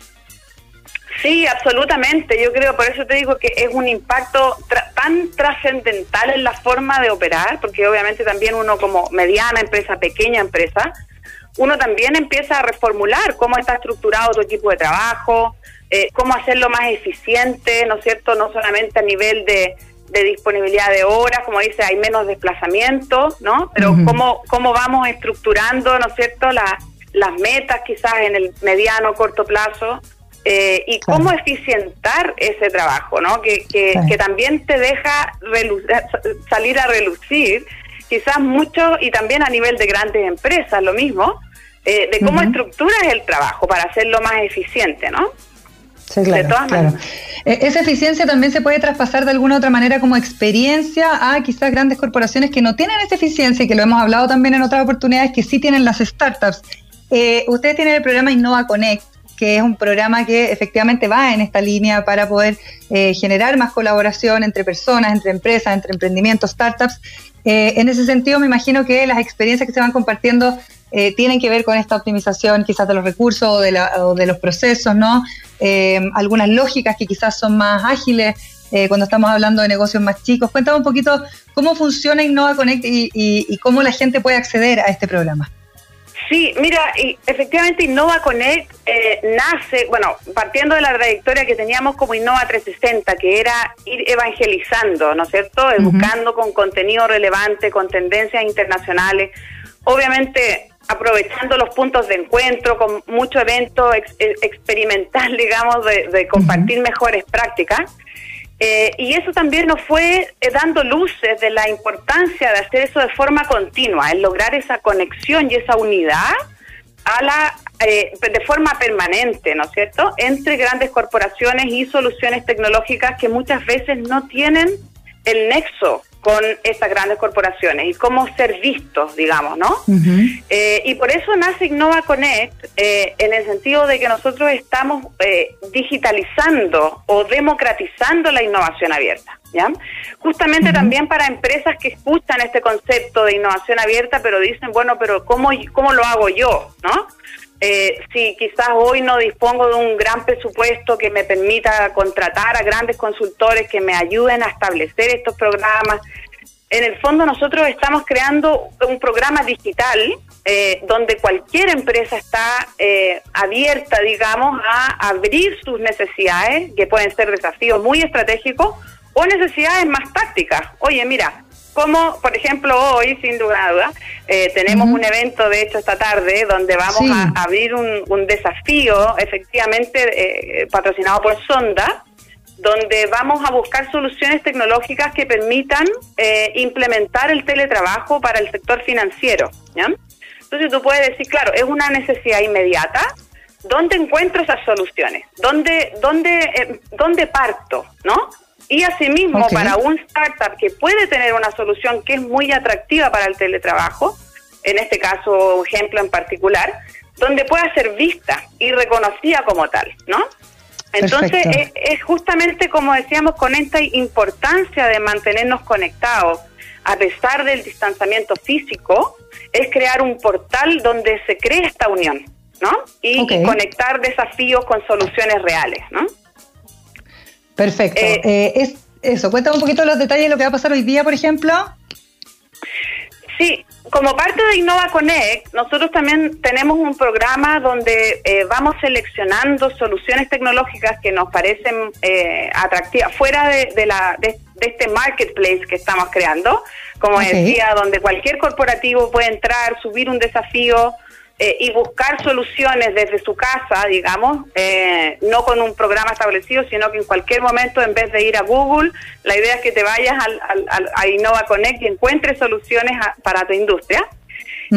Sí, absolutamente. Yo creo, por eso te digo que es un impacto tan trascendental en la forma de operar, porque obviamente también uno como mediana empresa, pequeña empresa, uno también empieza a reformular cómo está estructurado tu equipo de trabajo, eh, cómo hacerlo más eficiente, ¿no es cierto? No solamente a nivel de, disponibilidad de horas, como dice, hay menos desplazamiento, ¿no? Pero cómo, cómo vamos estructurando, ¿no es cierto?, las metas quizás en el mediano, corto plazo eh, y cómo eficientar ese trabajo, ¿no? Que, que, también te deja salir a relucir, quizás mucho, y también a nivel de grandes empresas, lo mismo, eh, de cómo estructuras el trabajo para hacerlo más eficiente, ¿no? Sí, claro, e, Esa eficiencia también se puede traspasar de alguna otra manera como experiencia a quizás grandes corporaciones que no tienen esa eficiencia y que lo hemos hablado también en otras oportunidades que sí tienen las startups. Eh, ustedes tienen el programa Innova Connect, que es un programa que efectivamente va en esta línea para poder eh, generar más colaboración entre personas, entre empresas, entre emprendimientos, startups. Eh, en ese sentido, me imagino que las experiencias que se van compartiendo eh, tienen que ver con esta optimización quizás de los recursos o de, los procesos, ¿no? algunas lógicas que quizás son más ágiles cuando estamos hablando de negocios más chicos. Cuéntame un poquito cómo funciona Innova Connect y cómo la gente puede acceder a este programa. Sí, mira, y efectivamente Innova Connect eh, nace, bueno, partiendo de la trayectoria que teníamos como Innova 360, que era ir evangelizando, ¿no es cierto? Buscando con contenido relevante, con tendencias internacionales, obviamente aprovechando los puntos de encuentro, con mucho evento experimental, [laughs] digamos, de, compartir mejores prácticas. Eh, y eso también nos fue eh, dando luces de la importancia de hacer eso de forma continua, en lograr esa conexión y esa unidad a la eh, de forma permanente, ¿no es cierto?, entre grandes corporaciones y soluciones tecnológicas que muchas veces no tienen el nexo con estas grandes corporaciones y cómo ser vistos, digamos, ¿no? Eh, y por eso nace Innova Connect eh, en el sentido de que nosotros estamos eh, digitalizando o democratizando la innovación abierta, ¿ya? Justamente también para empresas que escuchan este concepto de innovación abierta, pero dicen, bueno, pero ¿cómo, cómo lo hago yo, no? Eh, si quizás hoy no dispongo de un gran presupuesto que me permita contratar a grandes consultores que me ayuden a establecer estos programas. En el fondo nosotros estamos creando un programa digital eh, donde cualquier empresa está eh, abierta, digamos, a abrir sus necesidades, que pueden ser desafíos muy estratégicos o necesidades más tácticas. Oye, mira, como por ejemplo hoy, sin duda, eh, tenemos un evento, de hecho, esta tarde, donde vamos a abrir un, desafío, efectivamente, eh, patrocinado por Sonda, donde vamos a buscar soluciones tecnológicas que permitan eh, implementar el teletrabajo para el sector financiero. Entonces tú puedes decir, claro, es una necesidad inmediata, ¿dónde encuentro esas soluciones? ¿Dónde, dónde, dónde parto? ¿No? Y asimismo, para un startup que puede tener una solución que es muy atractiva para el teletrabajo, en este caso, ejemplo en particular, donde pueda ser vista y reconocida como tal, ¿no? Entonces, es, justamente como decíamos, con esta importancia de mantenernos conectados, a pesar del distanciamiento físico, es crear un portal donde se cree esta unión, ¿no? y conectar desafíos con soluciones reales, ¿no? Perfecto. Eh, eh, es eso, cuéntame un poquito los detalles de lo que va a pasar hoy día, por ejemplo. Sí, como parte de Innova Connect, nosotros también tenemos un programa donde eh, vamos seleccionando soluciones tecnológicas que nos parecen atractivas, fuera de, la, de, este marketplace que estamos creando, como decía, donde cualquier corporativo puede entrar, subir un desafío, eh, y buscar soluciones desde su casa, digamos, eh, no con un programa establecido, sino que en cualquier momento, en vez de ir a Google, la idea es que te vayas al, a Innova Connect y encuentres soluciones para tu industria.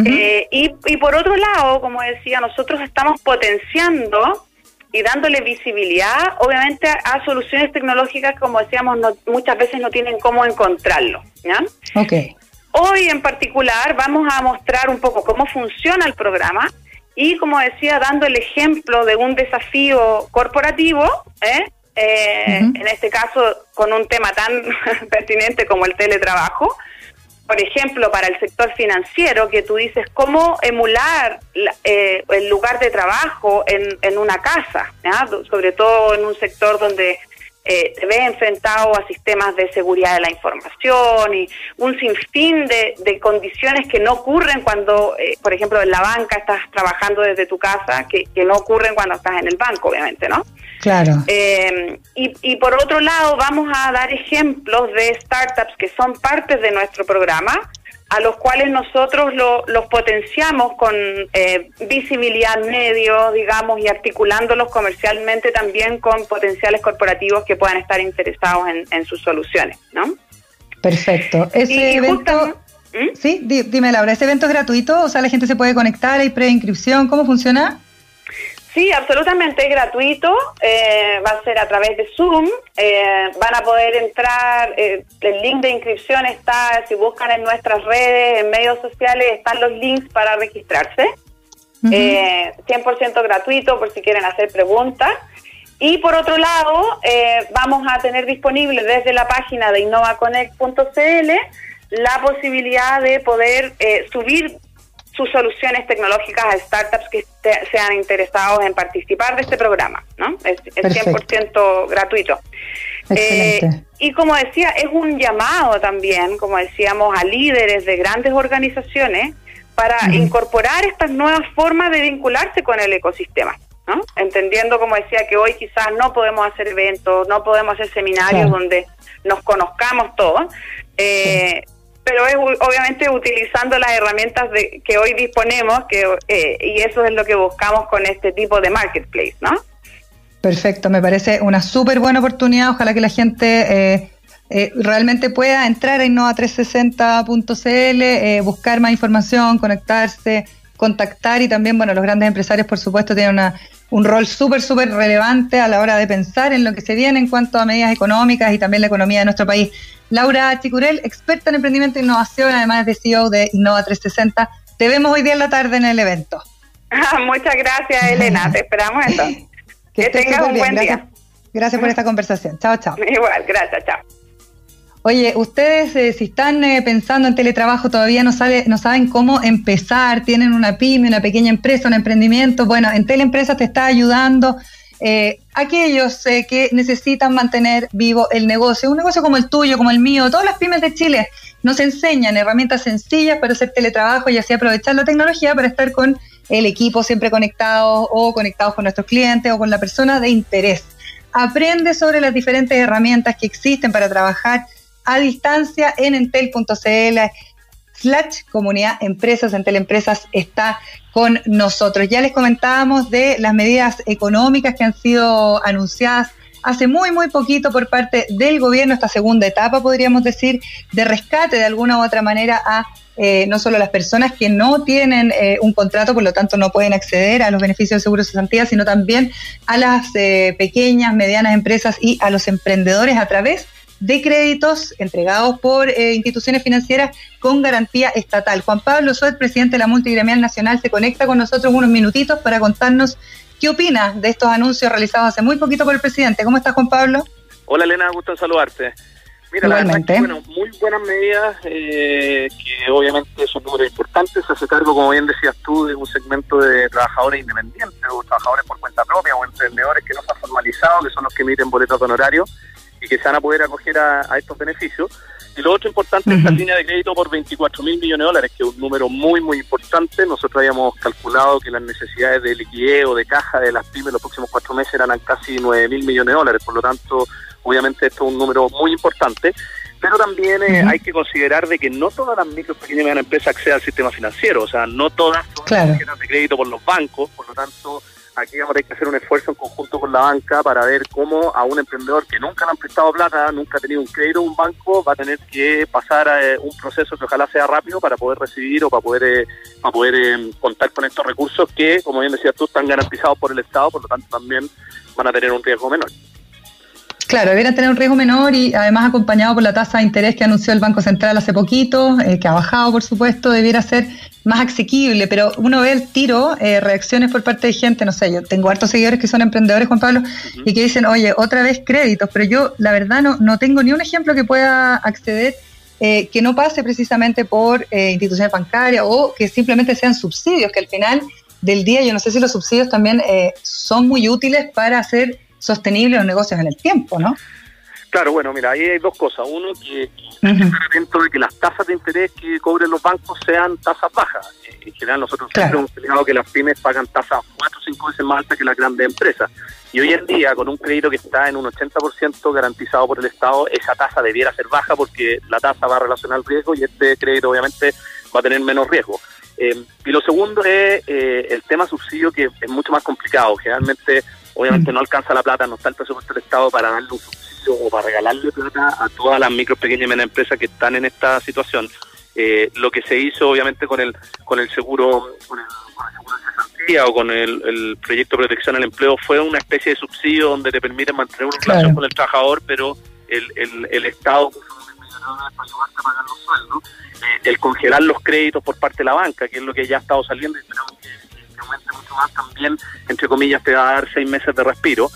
Eh, y, y por otro lado, como decía, nosotros estamos potenciando y dándole visibilidad, obviamente, a, soluciones tecnológicas, como decíamos, muchas veces no tienen cómo encontrarlo. ¿ya? Okay. Hoy en particular vamos a mostrar un poco cómo funciona el programa y, como decía, dando el ejemplo de un desafío corporativo, ¿eh? Eh, en este caso con un tema tan [laughs] pertinente como el teletrabajo. Por ejemplo, para el sector financiero, que tú dices, ¿cómo emular eh, el lugar de trabajo en, en una casa? Sobre todo en un sector donde eh, te ves enfrentado a sistemas de seguridad de la información y un sinfín de, de condiciones que no ocurren cuando, eh, por ejemplo, en la banca estás trabajando desde tu casa, que, que, no ocurren cuando estás en el banco, obviamente, ¿no? Claro. Eh, y, y por otro lado, vamos a dar ejemplos de startups que son partes de nuestro programa, a los cuales nosotros los potenciamos con eh, visibilidad en medios, digamos, y articulándolos comercialmente también con potenciales corporativos que puedan estar interesados en, sus soluciones, ¿no? Perfecto. Ese evento... ¿Mm? Sí, dime Laura, ¿ese evento es gratuito? O sea, la gente se puede conectar, hay preinscripción, ¿cómo funciona? Sí, absolutamente gratuito. Eh, va a ser a través de Zoom. Eh, van a poder entrar. Eh, el link de inscripción está, si buscan en nuestras redes, en medios sociales, están los links para registrarse. 100% gratuito por si quieren hacer preguntas. Y por otro lado, vamos a tener disponible desde la página de innovaconnect.cl la posibilidad de poder subir sus soluciones tecnológicas a startups que sean interesados en participar de este programa, ¿no? Es, es 100% gratuito. Eh, y como decía, es un llamado también, como decíamos, a líderes de grandes organizaciones para incorporar estas nuevas formas de vincularse con el ecosistema. ¿no? Entendiendo, como decía, que hoy quizás no podemos hacer eventos, no podemos hacer seminarios donde nos conozcamos todos, eh, pero es obviamente utilizando las herramientas de, que hoy disponemos que, eh, y eso es lo que buscamos con este tipo de marketplace, ¿no? Perfecto, me parece una súper buena oportunidad. Ojalá que la gente eh, eh, realmente pueda entrar a innova360.cl, eh, buscar más información, conectarse, contactar y también, bueno, los grandes empresarios, por supuesto, tienen una, un rol súper, súper relevante a la hora de pensar en lo que se viene en cuanto a medidas económicas y también la economía de nuestro país. Laura Chicurel, experta en emprendimiento e innovación, además de CEO de Innova360. Te vemos hoy día en la tarde en el evento. Muchas gracias, Elena. Te esperamos entonces. [laughs] Que, tengas un buen día. Gracias por esta conversación. Chao, chao. [laughs] Igual, gracias, chao. Oye, ustedes eh, si están eh, pensando en teletrabajo todavía no, sabe, no saben cómo empezar, tienen una pyme, una pequeña empresa, un emprendimiento, bueno, en Teleempresa te está ayudando eh, aquellos que necesitan mantener vivo el negocio, un negocio como el tuyo, como el mío, todas las pymes de Chile nos enseñan herramientas sencillas para hacer teletrabajo y así aprovechar la tecnología para estar con el equipo siempre conectados o conectados con nuestros clientes o con la persona de interés. Aprende sobre las diferentes herramientas que existen para trabajar a distancia en entel.cl slash comunidad empresas, Entel Empresas está con nosotros. Ya les comentábamos de las medidas económicas que han sido anunciadas hace muy, muy poquito por parte del gobierno, esta segunda etapa, podríamos decir, de rescate de alguna u otra manera a eh, no solo las personas que no tienen eh, un contrato, por lo tanto no pueden acceder a los beneficios de seguro de cesantía, sino también a las eh, pequeñas, medianas empresas y a los emprendedores a través de créditos entregados por instituciones financieras con garantía estatal. Juan Pablo Suet, presidente de la Multigremial Nacional, se conecta con nosotros unos minutitos para contarnos qué opina de estos anuncios realizados hace muy poquito por el presidente. ¿Cómo estás, Juan Pablo? Hola, Elena, gusto en saludarte. Mira, la verdad bueno, muy buenas medidas, eh, que obviamente son números importantes. Se hace cargo, como bien decías tú, de un segmento de trabajadores independientes o trabajadores por cuenta propia o emprendedores que no se han formalizado, que son los que emiten boletos de honorario y que se van a poder acoger a, estos beneficios. Y lo otro importante es la línea de crédito por 24 mil millones de dólares, que es un número muy, muy importante. Nosotros habíamos calculado que las necesidades de liquidez o de caja de las pymes los próximos cuatro meses eran casi 9 mil millones de dólares. Por lo tanto, Obviamente esto es un número muy importante, pero también eh, hay que considerar de que no todas las micro, pequeñas y medianas empresas acceden al sistema financiero, o sea, no todas son claro. de crédito por los bancos, por lo tanto aquí vamos a tener que hacer un esfuerzo en conjunto con la banca para ver cómo a un emprendedor que nunca le han prestado plata, nunca ha tenido un crédito un banco, va a tener que pasar a eh, un proceso que ojalá sea rápido para poder recibir o para poder, eh, para poder contar con estos recursos que, como bien decías tú, están garantizados por el Estado, por lo tanto también van a tener un riesgo menor. Claro, deberían tener un riesgo menor y además acompañado por la tasa de interés que anunció el Banco Central hace poquito, eh, que ha bajado, por supuesto, debiera ser más asequible, pero uno ve el tiro, eh, reacciones por parte de gente, no sé, yo tengo hartos seguidores que son emprendedores, Juan Pablo, y que dicen, oye, otra vez créditos, pero yo la verdad no, no tengo ni un ejemplo que pueda acceder eh, que no pase precisamente por instituciones bancarias o que simplemente sean subsidios, que al final del día, yo no sé si los subsidios también son muy útiles para hacer sostenible los negocios en el tiempo, ¿no? Claro, bueno, mira, ahí hay dos cosas. Uno, que estar atento de que las tasas de interés que cobren los bancos sean tasas bajas. En general, nosotros siempre hemos pensado que las pymes pagan tasas cuatro o cinco veces más altas que las grandes empresas. Y hoy en día, con un crédito que está en un 80% garantizado por el Estado, esa tasa debiera ser baja porque la tasa va a relacionar el riesgo y este crédito, obviamente, va a tener menos riesgo. Eh, y lo segundo es eh, el tema subsidio, que es mucho más complicado. Generalmente Obviamente mm. no alcanza la plata, no está el presupuesto del Estado para darle un subsidio o para regalarle plata a todas las micro, pequeñas y medianas empresas que están en esta situación. Eh, lo que se hizo obviamente con el con el seguro con el, seguro de cesantía o con el, proyecto de protección al empleo fue una especie de subsidio donde te permite mantener una relación con el trabajador pero el, el, el Estado para ayudarte a pagar los sueldos eh, el congelar los créditos por parte de la banca que es lo que ya ha estado saliendo y tenemos que más también, entre comillas, te va a dar seis meses de respiro.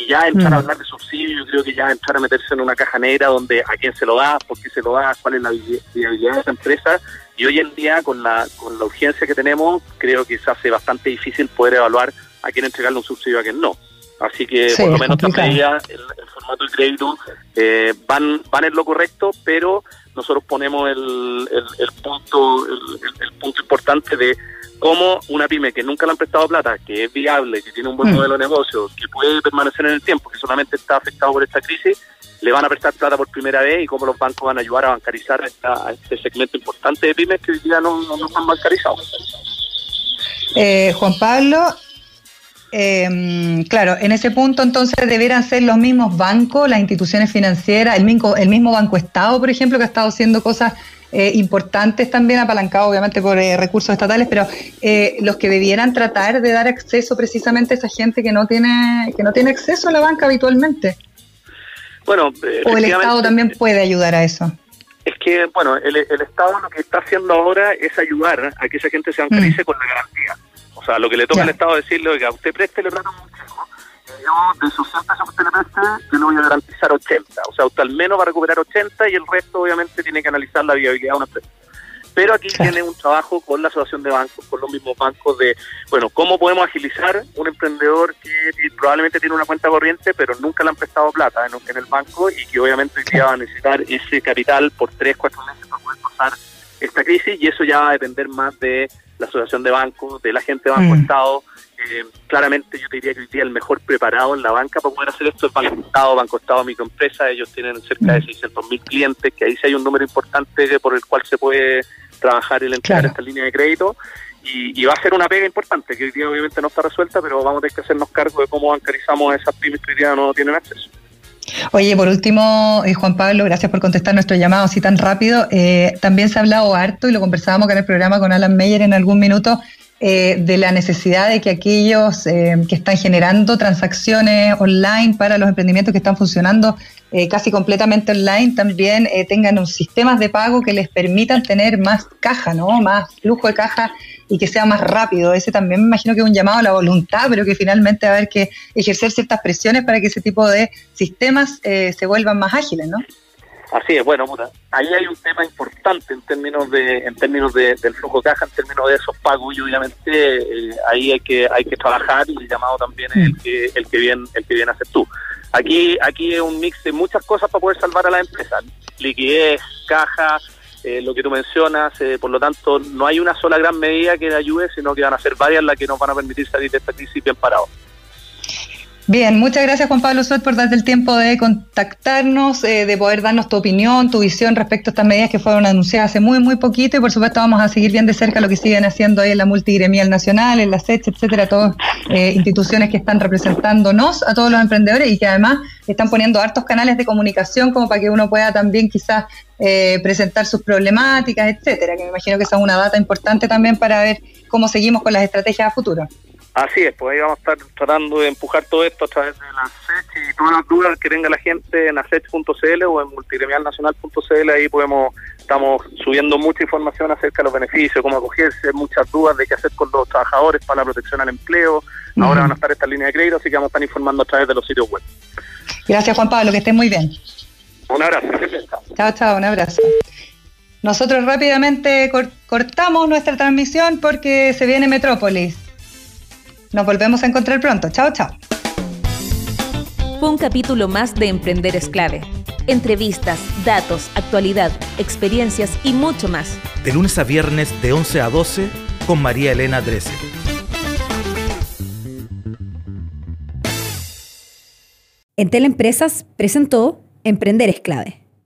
y ya entrar a mm. hablar de subsidio, yo creo que ya entrar a meterse en una caja negra donde a quién se lo da, por qué se lo da, cuál es la viabilidad de esa empresa. Y hoy en día, con la, con la urgencia que tenemos, creo que se hace bastante difícil poder evaluar a quién entregarle un subsidio y a quién no. Así que por lo menos también el, el, formato de crédito eh, van, van en lo correcto, pero nosotros ponemos el, el, punto el, punto importante de cómo una pyme que nunca le han prestado plata, que es viable, que tiene un buen mm. modelo de negocio, que puede permanecer en el tiempo, que solamente está afectado por esta crisis, le van a prestar plata por primera vez y cómo los bancos van a ayudar a bancarizar a, este segmento importante de pymes que hoy día no, no, están bancarizados. Eh, Juan Pablo, eh, claro, en ese punto entonces deberán ser los mismos bancos, las instituciones financieras, el mismo, el mismo Banco Estado, por ejemplo, que ha estado haciendo cosas eh, importantes también, apalancados obviamente por eh, recursos estatales, pero eh, los que debieran tratar de dar acceso precisamente a esa gente que no tiene, que no tiene acceso a la banca habitualmente. Bueno, o el Estado también puede ayudar a eso. Es que, bueno, el, Estado lo que está haciendo ahora es ayudar a que esa gente se bancarice mm. con la garantía. O sea, lo que le toca al Estado decirle, que a usted preste le plata yo de sus 100 pesos que usted le preste, yo le voy a garantizar 80. O sea, usted al menos va a recuperar 80 y el resto obviamente tiene que analizar la viabilidad de una empresa. Pero aquí tiene un trabajo con la asociación de bancos, con los mismos bancos de, bueno, cómo podemos agilizar un emprendedor que probablemente tiene una cuenta corriente, pero nunca le han prestado plata en, el banco y que obviamente va a necesitar ese capital por 3, 4 meses para poder pasar esta crisis y eso ya va a depender más de la asociación de bancos, de la gente de Banco mm. Estado, eh, claramente yo te diría que hoy día el mejor preparado en la banca para poder hacer esto es Banco Estado, Banco Estado Microempresa, ellos tienen cerca de 600 mm. mil clientes, que ahí sí hay un número importante por el cual se puede trabajar y entregar esta línea de crédito. Y, va a ser una pega importante, que hoy día obviamente no está resuelta, pero vamos a tener que hacernos cargo de cómo bancarizamos a esas pymes que hoy día no tienen acceso. Oye, por último, eh, Juan Pablo, gracias por contestar nuestro llamado así tan rápido. Eh, también se ha hablado harto y lo conversábamos acá en el programa con Alan Meyer en algún minuto eh, de la necesidad de que aquellos que están generando transacciones online para los emprendimientos que están funcionando eh, casi completamente online también tengan un sistemas de pago que les permitan tener más caja, ¿no? Más flujo de caja y que sea más rápido. Ese también me imagino que es un llamado a la voluntad, pero que finalmente va a haber que ejercer ciertas presiones para que ese tipo de sistemas se vuelvan más ágiles, ¿no? Así es, bueno, ahí hay un tema importante en términos de en términos de, del flujo de caja, en términos de esos pagos y obviamente eh, ahí hay que hay que trabajar y el llamado también es el mm. que el que viene el que viene a hacer tú. Aquí aquí es un mix de muchas cosas para poder salvar a la empresa, liquidez, caja, eh, lo que tú mencionas, eh, por lo tanto no hay una sola gran medida que ayude, sino que van a ser varias las que nos van a permitir salir de esta crisis bien parados. Bien, muchas gracias Juan Pablo Suet por darte el tiempo de contactarnos, eh, de poder darnos tu opinión, tu visión respecto a estas medidas que fueron anunciadas hace muy, muy poquito y por supuesto vamos a seguir bien de cerca lo que siguen haciendo ahí en la multigremial nacional, en la SECH, etcétera, todas eh, instituciones que están representándonos a todos los emprendedores y que además están poniendo hartos canales de comunicación como para que uno pueda también quizás eh, presentar sus problemáticas, etcétera, que me imagino que es una data importante también para ver cómo seguimos con las estrategias a futuro. Así es, pues ahí vamos a estar tratando de empujar todo esto a través de la SECH y todas las dudas que tenga la gente en asech.cl o en multigremialnacional.cl, ahí podemos, estamos subiendo mucha información acerca de los beneficios, cómo acogerse, muchas dudas de qué hacer con los trabajadores para la protección al empleo. Ahora van a estar esta línea de crédito, así que vamos a estar informando a través de los sitios web. Gracias Juan Pablo, que estés muy bien. Un abrazo. Chao, chao, un abrazo. Nosotros rápidamente cortamos nuestra transmisión porque se viene Metrópolis. Nos volvemos a encontrar pronto. Chao, chao. Fue un capítulo más de Emprender es clave. Entrevistas, datos, actualidad, experiencias y mucho más. De lunes a viernes de 11 a 12 con María Elena Drese. En Teleempresas presentó Emprender es clave.